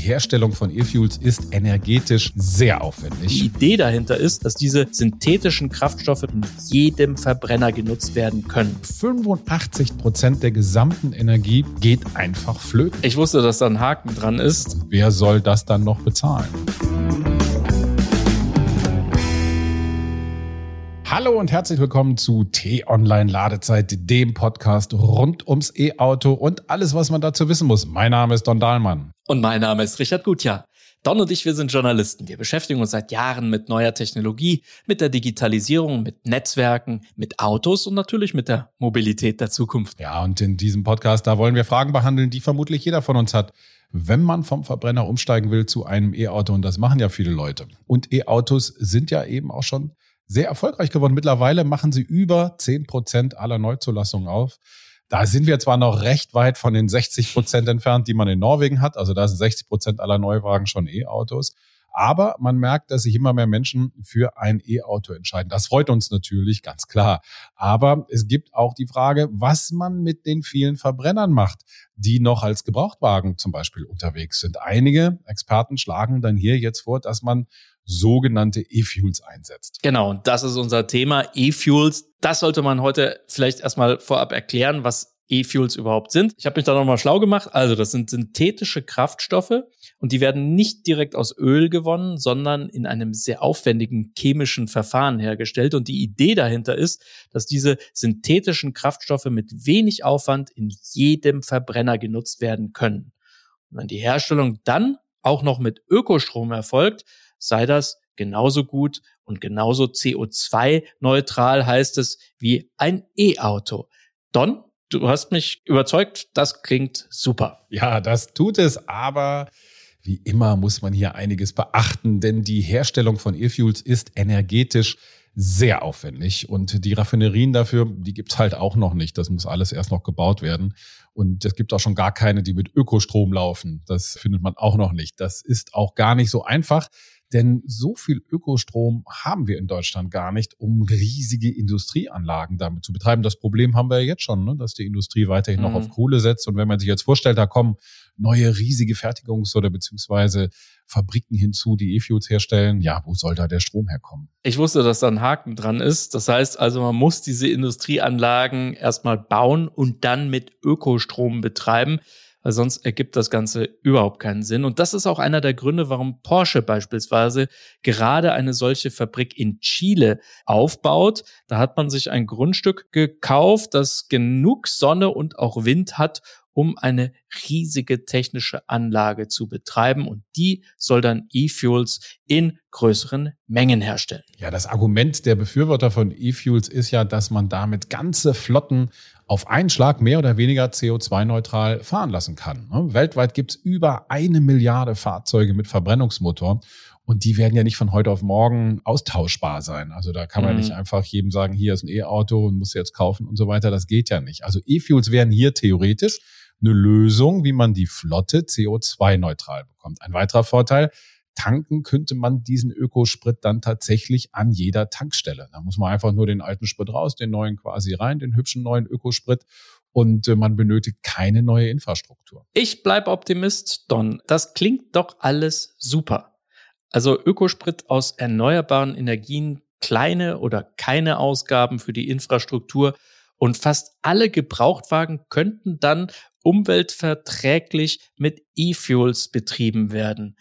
Herstellung von E-Fuels ist energetisch sehr aufwendig. Die Idee dahinter ist, dass diese synthetischen Kraftstoffe in jedem Verbrenner genutzt werden können. 85 Prozent der gesamten Energie geht einfach flöten. Ich wusste, dass da ein Haken dran ist. Wer soll das dann noch bezahlen? Hallo und herzlich willkommen zu T-Online Ladezeit, dem Podcast rund ums E-Auto und alles, was man dazu wissen muss. Mein Name ist Don Dahlmann. Und mein Name ist Richard Gutjahr. Don und ich, wir sind Journalisten. Wir beschäftigen uns seit Jahren mit neuer Technologie, mit der Digitalisierung, mit Netzwerken, mit Autos und natürlich mit der Mobilität der Zukunft. Ja, und in diesem Podcast, da wollen wir Fragen behandeln, die vermutlich jeder von uns hat wenn man vom Verbrenner umsteigen will zu einem E-Auto. Und das machen ja viele Leute. Und E-Autos sind ja eben auch schon sehr erfolgreich geworden. Mittlerweile machen sie über zehn Prozent aller Neuzulassungen auf. Da sind wir zwar noch recht weit von den 60 Prozent entfernt, die man in Norwegen hat. Also da sind 60 Prozent aller Neuwagen schon E-Autos. Aber man merkt, dass sich immer mehr Menschen für ein E-Auto entscheiden. Das freut uns natürlich, ganz klar. Aber es gibt auch die Frage, was man mit den vielen Verbrennern macht, die noch als Gebrauchtwagen zum Beispiel unterwegs sind. Einige Experten schlagen dann hier jetzt vor, dass man sogenannte E-Fuels einsetzt. Genau, und das ist unser Thema E-Fuels. Das sollte man heute vielleicht erstmal vorab erklären, was E-Fuels überhaupt sind. Ich habe mich da nochmal schlau gemacht. Also das sind synthetische Kraftstoffe und die werden nicht direkt aus Öl gewonnen, sondern in einem sehr aufwendigen chemischen Verfahren hergestellt. Und die Idee dahinter ist, dass diese synthetischen Kraftstoffe mit wenig Aufwand in jedem Verbrenner genutzt werden können. Und wenn die Herstellung dann auch noch mit Ökostrom erfolgt, sei das genauso gut und genauso CO2-neutral heißt es wie ein E-Auto. Don, du hast mich überzeugt, das klingt super. Ja, das tut es, aber wie immer muss man hier einiges beachten, denn die Herstellung von E-Fuels ist energetisch sehr aufwendig und die Raffinerien dafür, die gibt's halt auch noch nicht. Das muss alles erst noch gebaut werden und es gibt auch schon gar keine, die mit Ökostrom laufen. Das findet man auch noch nicht. Das ist auch gar nicht so einfach. Denn so viel Ökostrom haben wir in Deutschland gar nicht, um riesige Industrieanlagen damit zu betreiben. Das Problem haben wir ja jetzt schon, ne? dass die Industrie weiterhin mhm. noch auf Kohle setzt. Und wenn man sich jetzt vorstellt, da kommen neue riesige Fertigungs- oder beziehungsweise Fabriken hinzu, die E-Fuels herstellen, ja, wo soll da der Strom herkommen? Ich wusste, dass da ein Haken dran ist. Das heißt also, man muss diese Industrieanlagen erstmal bauen und dann mit Ökostrom betreiben weil sonst ergibt das Ganze überhaupt keinen Sinn. Und das ist auch einer der Gründe, warum Porsche beispielsweise gerade eine solche Fabrik in Chile aufbaut. Da hat man sich ein Grundstück gekauft, das genug Sonne und auch Wind hat, um eine riesige technische Anlage zu betreiben und die soll dann E-Fuels in größeren Mengen herstellen. Ja, das Argument der Befürworter von E-Fuels ist ja, dass man damit ganze Flotten auf einen Schlag mehr oder weniger CO2-neutral fahren lassen kann. Ne? Weltweit gibt es über eine Milliarde Fahrzeuge mit Verbrennungsmotor. Und die werden ja nicht von heute auf morgen austauschbar sein. Also da kann man mhm. nicht einfach jedem sagen, hier ist ein E-Auto und muss jetzt kaufen und so weiter. Das geht ja nicht. Also E-Fuels wären hier theoretisch eine Lösung, wie man die Flotte CO2-neutral bekommt. Ein weiterer Vorteil, tanken könnte man diesen Ökosprit dann tatsächlich an jeder Tankstelle. Da muss man einfach nur den alten Sprit raus, den neuen quasi rein, den hübschen neuen Ökosprit und äh, man benötigt keine neue Infrastruktur. Ich bleib Optimist, Don. Das klingt doch alles super. Also Ökosprit aus erneuerbaren Energien, kleine oder keine Ausgaben für die Infrastruktur und fast alle Gebrauchtwagen könnten dann umweltverträglich mit E-Fuels betrieben werden.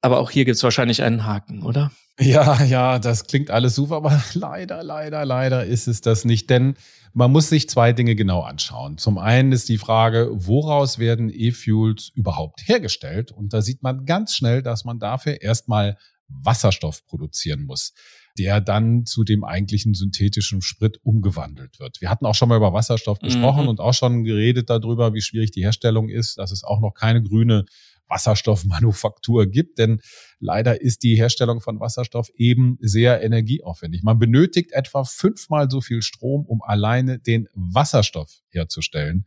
Aber auch hier gibt es wahrscheinlich einen Haken, oder? Ja, ja, das klingt alles super, aber leider, leider, leider ist es das nicht, denn man muss sich zwei Dinge genau anschauen. Zum einen ist die Frage, woraus werden E-Fuels überhaupt hergestellt? Und da sieht man ganz schnell, dass man dafür erstmal Wasserstoff produzieren muss, der dann zu dem eigentlichen synthetischen Sprit umgewandelt wird. Wir hatten auch schon mal über Wasserstoff gesprochen mhm. und auch schon geredet darüber, wie schwierig die Herstellung ist, dass es auch noch keine grüne Wasserstoffmanufaktur gibt, denn leider ist die Herstellung von Wasserstoff eben sehr energieaufwendig. Man benötigt etwa fünfmal so viel Strom, um alleine den Wasserstoff herzustellen,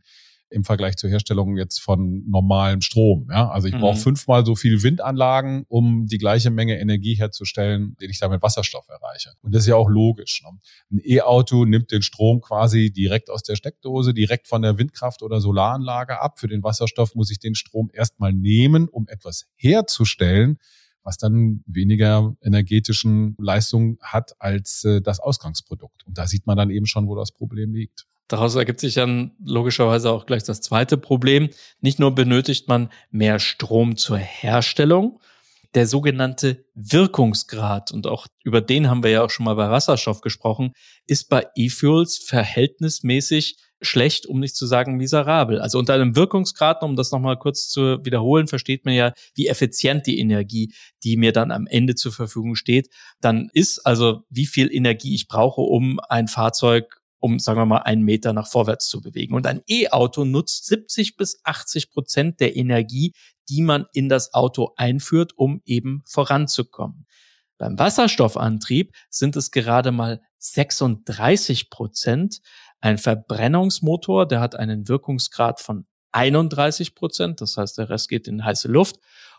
im Vergleich zur Herstellung jetzt von normalem Strom. Ja? Also ich mhm. brauche fünfmal so viel Windanlagen, um die gleiche Menge Energie herzustellen, den ich da mit Wasserstoff erreiche. Und das ist ja auch logisch. Ne? Ein E-Auto nimmt den Strom quasi direkt aus der Steckdose, direkt von der Windkraft oder Solaranlage ab. Für den Wasserstoff muss ich den Strom erstmal nehmen, um etwas herzustellen, was dann weniger energetischen Leistung hat als äh, das Ausgangsprodukt. Und da sieht man dann eben schon, wo das Problem liegt. Daraus ergibt sich dann logischerweise auch gleich das zweite Problem. Nicht nur benötigt man mehr Strom zur Herstellung, der sogenannte Wirkungsgrad, und auch über den haben wir ja auch schon mal bei Wasserstoff gesprochen, ist bei E-Fuels verhältnismäßig schlecht, um nicht zu sagen miserabel. Also unter einem Wirkungsgrad, um das nochmal kurz zu wiederholen, versteht man ja, wie effizient die Energie, die mir dann am Ende zur Verfügung steht, dann ist also, wie viel Energie ich brauche, um ein Fahrzeug um, sagen wir mal, einen Meter nach vorwärts zu bewegen. Und ein E-Auto nutzt 70 bis 80 Prozent der Energie, die man in das Auto einführt, um eben voranzukommen. Beim Wasserstoffantrieb sind es gerade mal 36 Prozent. Ein Verbrennungsmotor, der hat einen Wirkungsgrad von 31 Prozent, das heißt, der Rest geht in heiße Luft.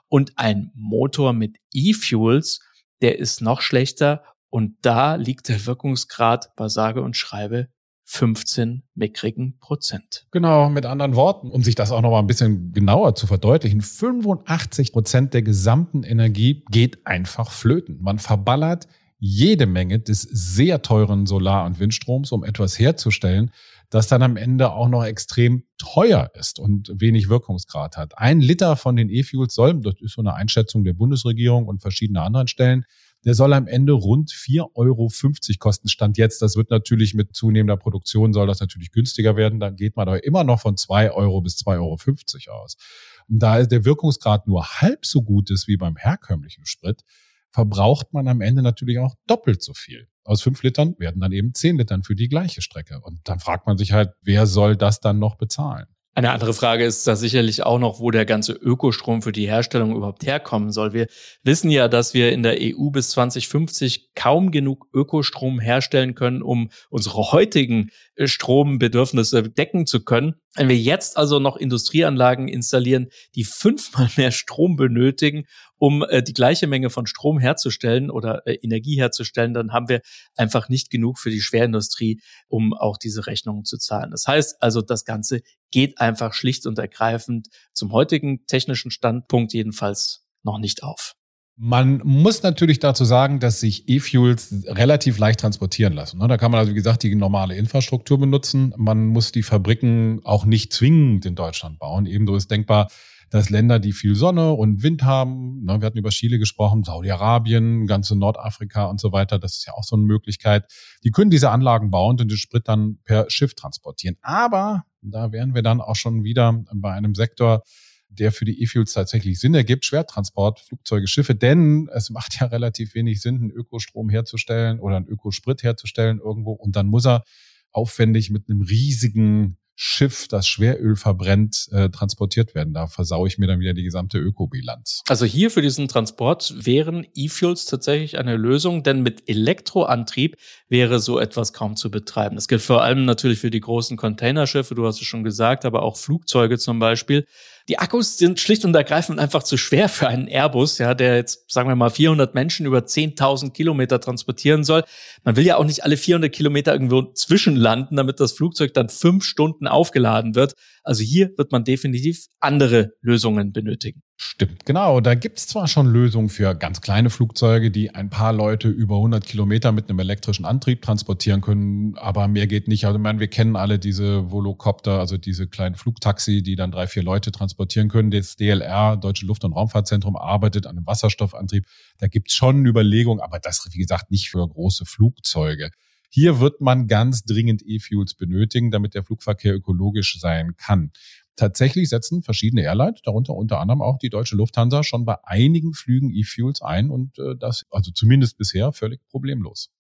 Und ein Motor mit E-Fuels, der ist noch schlechter und da liegt der Wirkungsgrad bei sage und schreibe 15 mickrigen Prozent. Genau, mit anderen Worten, um sich das auch noch mal ein bisschen genauer zu verdeutlichen, 85 Prozent der gesamten Energie geht einfach flöten. Man verballert jede Menge des sehr teuren Solar- und Windstroms, um etwas herzustellen, das dann am Ende auch noch extrem teuer ist und wenig Wirkungsgrad hat. Ein Liter von den E-Fuels soll, das ist so eine Einschätzung der Bundesregierung und verschiedener anderen Stellen, der soll am Ende rund 4,50 Euro kosten. Stand jetzt. Das wird natürlich mit zunehmender Produktion soll das natürlich günstiger werden. Dann geht man aber immer noch von 2 Euro bis 2,50 Euro aus. Und da der Wirkungsgrad nur halb so gut ist wie beim herkömmlichen Sprit, verbraucht man am Ende natürlich auch doppelt so viel. Aus fünf Litern werden dann eben zehn Litern für die gleiche Strecke. Und dann fragt man sich halt, wer soll das dann noch bezahlen? Eine andere Frage ist da sicherlich auch noch, wo der ganze Ökostrom für die Herstellung überhaupt herkommen soll. Wir wissen ja, dass wir in der EU bis 2050 kaum genug Ökostrom herstellen können, um unsere heutigen äh, Strombedürfnisse decken zu können. Wenn wir jetzt also noch Industrieanlagen installieren, die fünfmal mehr Strom benötigen, um äh, die gleiche Menge von Strom herzustellen oder äh, Energie herzustellen, dann haben wir einfach nicht genug für die Schwerindustrie, um auch diese Rechnungen zu zahlen. Das heißt also, das Ganze geht einfach schlicht und ergreifend zum heutigen technischen Standpunkt jedenfalls noch nicht auf. Man muss natürlich dazu sagen, dass sich E-Fuels relativ leicht transportieren lassen. Ne? Da kann man also, wie gesagt, die normale Infrastruktur benutzen. Man muss die Fabriken auch nicht zwingend in Deutschland bauen. Ebenso ist denkbar, dass Länder, die viel Sonne und Wind haben, ne, wir hatten über Chile gesprochen, Saudi-Arabien, ganze Nordafrika und so weiter, das ist ja auch so eine Möglichkeit, die können diese Anlagen bauen und den Sprit dann per Schiff transportieren. Aber da wären wir dann auch schon wieder bei einem Sektor, der für die E-Fuels tatsächlich Sinn ergibt, Schwertransport, Flugzeuge, Schiffe, denn es macht ja relativ wenig Sinn, einen Ökostrom herzustellen oder einen Ökosprit herzustellen irgendwo und dann muss er aufwendig mit einem riesigen Schiff, das Schweröl verbrennt, äh, transportiert werden. Da versaue ich mir dann wieder die gesamte Ökobilanz. Also hier für diesen Transport wären E-Fuels tatsächlich eine Lösung, denn mit Elektroantrieb wäre so etwas kaum zu betreiben. Das gilt vor allem natürlich für die großen Containerschiffe, du hast es schon gesagt, aber auch Flugzeuge zum Beispiel. Die Akkus sind schlicht und ergreifend einfach zu schwer für einen Airbus, ja, der jetzt, sagen wir mal, 400 Menschen über 10.000 Kilometer transportieren soll. Man will ja auch nicht alle 400 Kilometer irgendwo zwischenlanden, damit das Flugzeug dann fünf Stunden aufgeladen wird. Also hier wird man definitiv andere Lösungen benötigen. Stimmt, genau. Da gibt es zwar schon Lösungen für ganz kleine Flugzeuge, die ein paar Leute über 100 Kilometer mit einem elektrischen Antrieb transportieren können, aber mehr geht nicht. Also ich meine, wir kennen alle diese Volocopter, also diese kleinen Flugtaxi, die dann drei, vier Leute transportieren können. Das DLR, Deutsche Luft- und Raumfahrtzentrum, arbeitet an einem Wasserstoffantrieb. Da gibt es schon Überlegungen, aber das, wie gesagt, nicht für große Flugzeuge. Hier wird man ganz dringend E-Fuels benötigen, damit der Flugverkehr ökologisch sein kann. Tatsächlich setzen verschiedene Airlines, darunter unter anderem auch die deutsche Lufthansa, schon bei einigen Flügen E-Fuels ein und äh, das, also zumindest bisher, völlig problemlos.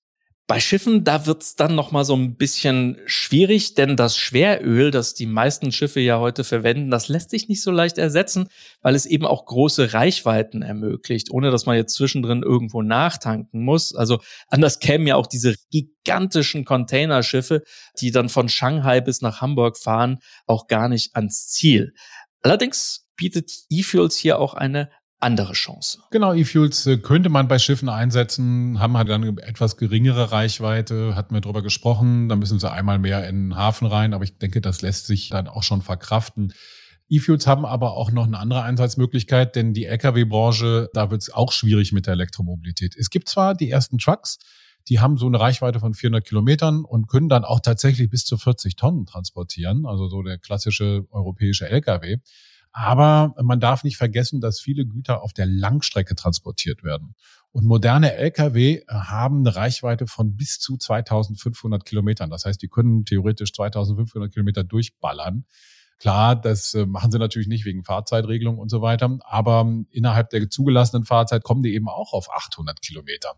Bei Schiffen, da wird's dann noch mal so ein bisschen schwierig, denn das Schweröl, das die meisten Schiffe ja heute verwenden, das lässt sich nicht so leicht ersetzen, weil es eben auch große Reichweiten ermöglicht, ohne dass man jetzt zwischendrin irgendwo nachtanken muss. Also anders kämen ja auch diese gigantischen Containerschiffe, die dann von Shanghai bis nach Hamburg fahren, auch gar nicht ans Ziel. Allerdings bietet E-Fuels hier auch eine andere Chance. Genau, E-Fuels äh, könnte man bei Schiffen einsetzen, haben halt dann etwas geringere Reichweite, hatten wir drüber gesprochen, da müssen sie einmal mehr in den Hafen rein, aber ich denke, das lässt sich dann auch schon verkraften. E-Fuels haben aber auch noch eine andere Einsatzmöglichkeit, denn die Lkw-Branche, da wird es auch schwierig mit der Elektromobilität. Es gibt zwar die ersten Trucks, die haben so eine Reichweite von 400 Kilometern und können dann auch tatsächlich bis zu 40 Tonnen transportieren, also so der klassische europäische Lkw. Aber man darf nicht vergessen, dass viele Güter auf der Langstrecke transportiert werden. Und moderne Lkw haben eine Reichweite von bis zu 2500 Kilometern. Das heißt, die können theoretisch 2500 Kilometer durchballern. Klar, das äh, machen sie natürlich nicht wegen Fahrzeitregelung und so weiter, aber innerhalb der zugelassenen Fahrzeit kommen die eben auch auf 800 Kilometer.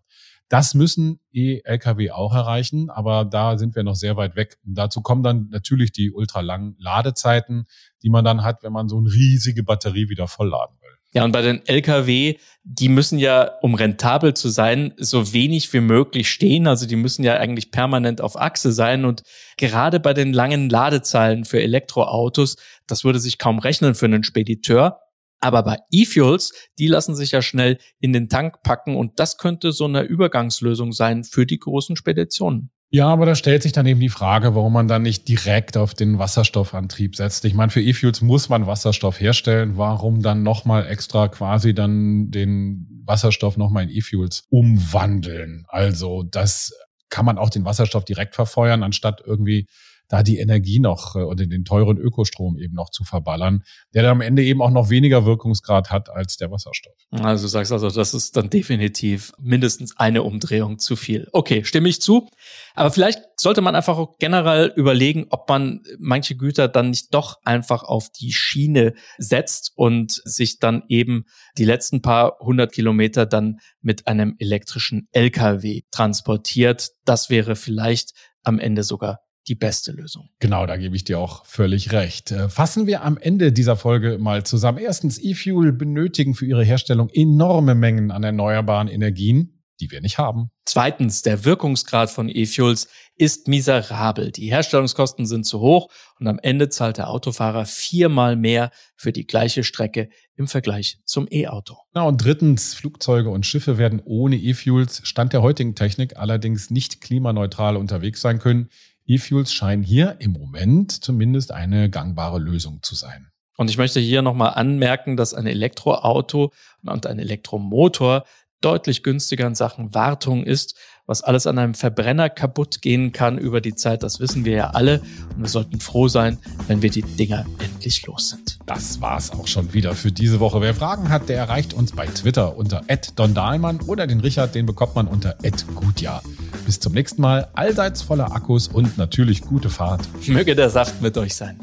Das müssen E-Lkw auch erreichen, aber da sind wir noch sehr weit weg. Und dazu kommen dann natürlich die ultralangen Ladezeiten, die man dann hat, wenn man so eine riesige Batterie wieder vollladen will. Ja, und bei den Lkw, die müssen ja, um rentabel zu sein, so wenig wie möglich stehen. Also die müssen ja eigentlich permanent auf Achse sein. Und gerade bei den langen Ladezahlen für Elektroautos, das würde sich kaum rechnen für einen Spediteur. Aber bei E-Fuels, die lassen sich ja schnell in den Tank packen und das könnte so eine Übergangslösung sein für die großen Speditionen. Ja, aber da stellt sich dann eben die Frage, warum man dann nicht direkt auf den Wasserstoffantrieb setzt. Ich meine, für E-Fuels muss man Wasserstoff herstellen. Warum dann nochmal extra quasi dann den Wasserstoff nochmal in E-Fuels umwandeln? Also das kann man auch den Wasserstoff direkt verfeuern, anstatt irgendwie da die Energie noch äh, oder den teuren Ökostrom eben noch zu verballern, der dann am Ende eben auch noch weniger Wirkungsgrad hat als der Wasserstoff. Also du sagst also, das ist dann definitiv mindestens eine Umdrehung zu viel. Okay, stimme ich zu. Aber vielleicht sollte man einfach auch generell überlegen, ob man manche Güter dann nicht doch einfach auf die Schiene setzt und sich dann eben die letzten paar hundert Kilometer dann mit einem elektrischen LKW transportiert. Das wäre vielleicht am Ende sogar die beste Lösung. Genau, da gebe ich dir auch völlig recht. Äh, fassen wir am Ende dieser Folge mal zusammen. Erstens, E-Fuel benötigen für ihre Herstellung enorme Mengen an erneuerbaren Energien, die wir nicht haben. Zweitens, der Wirkungsgrad von E-Fuels ist miserabel. Die Herstellungskosten sind zu hoch und am Ende zahlt der Autofahrer viermal mehr für die gleiche Strecke im Vergleich zum E-Auto. Na und drittens, Flugzeuge und Schiffe werden ohne E-Fuels Stand der heutigen Technik allerdings nicht klimaneutral unterwegs sein können. E-Fuels scheinen hier im Moment zumindest eine gangbare Lösung zu sein. Und ich möchte hier nochmal anmerken, dass ein Elektroauto und ein Elektromotor deutlich günstiger in Sachen Wartung ist. Was alles an einem Verbrenner kaputt gehen kann über die Zeit, das wissen wir ja alle. Und wir sollten froh sein, wenn wir die Dinger endlich los sind. Das war's auch schon wieder für diese Woche. Wer Fragen hat, der erreicht uns bei Twitter unter Don Dahlmann oder den Richard, den bekommt man unter Gutjahr. Bis zum nächsten Mal, allseits voller Akkus und natürlich gute Fahrt. Möge der Saft mit euch sein.